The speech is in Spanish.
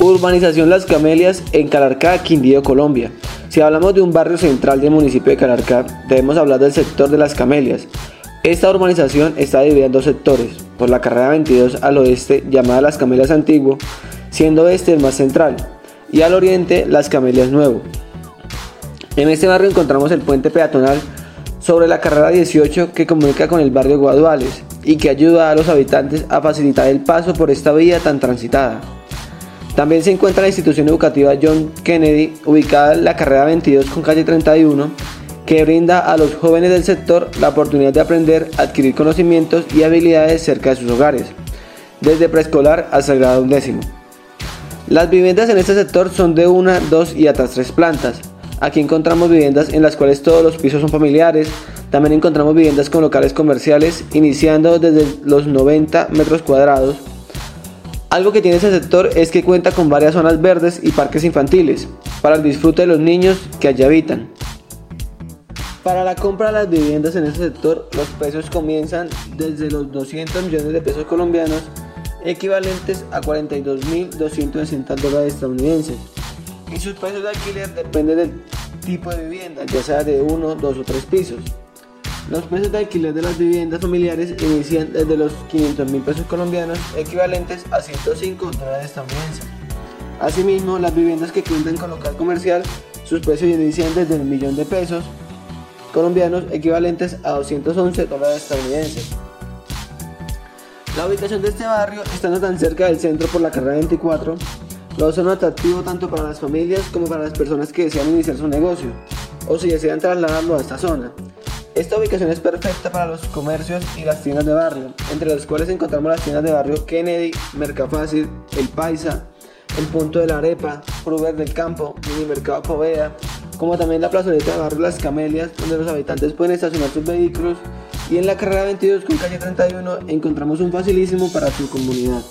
Urbanización Las Camelias en Calarcá, Quindío, Colombia. Si hablamos de un barrio central del municipio de Calarcá, debemos hablar del sector de Las Camelias. Esta urbanización está dividida en dos sectores, por la carrera 22 al oeste llamada Las Camelias Antiguo, siendo este el más central, y al oriente Las Camelias Nuevo. En este barrio encontramos el puente peatonal sobre la carrera 18 que comunica con el barrio Guaduales y que ayuda a los habitantes a facilitar el paso por esta vía tan transitada. También se encuentra la institución educativa John Kennedy, ubicada en la carrera 22 con calle 31, que brinda a los jóvenes del sector la oportunidad de aprender, adquirir conocimientos y habilidades cerca de sus hogares, desde preescolar hasta el grado undécimo. Las viviendas en este sector son de una, dos y hasta tres plantas. Aquí encontramos viviendas en las cuales todos los pisos son familiares. También encontramos viviendas con locales comerciales, iniciando desde los 90 metros cuadrados algo que tiene ese sector es que cuenta con varias zonas verdes y parques infantiles para el disfrute de los niños que allí habitan. Para la compra de las viviendas en este sector, los precios comienzan desde los 200 millones de pesos colombianos, equivalentes a 42.260 dólares estadounidenses. Y sus precios de alquiler dependen del tipo de vivienda, ya sea de uno, dos o tres pisos. Los precios de alquiler de las viviendas familiares inician desde los 500 mil pesos colombianos, equivalentes a 105 dólares estadounidenses. Asimismo, las viviendas que cuentan con local comercial, sus precios inician desde el millón de pesos colombianos, equivalentes a 211 dólares estadounidenses. La ubicación de este barrio, estando tan cerca del centro por la carrera 24, lo hace un atractivo tanto para las familias como para las personas que desean iniciar su negocio o si desean trasladarlo a esta zona. Esta ubicación es perfecta para los comercios y las tiendas de barrio, entre los cuales encontramos las tiendas de barrio Kennedy, Mercafácil, El Paisa, El Punto de la Arepa, Fruber del Campo, Mini Mercado Poveda, como también la plazoleta de barrio Las Camelias, donde los habitantes pueden estacionar sus vehículos, y en la carrera 22 con calle 31 encontramos un facilísimo para su comunidad.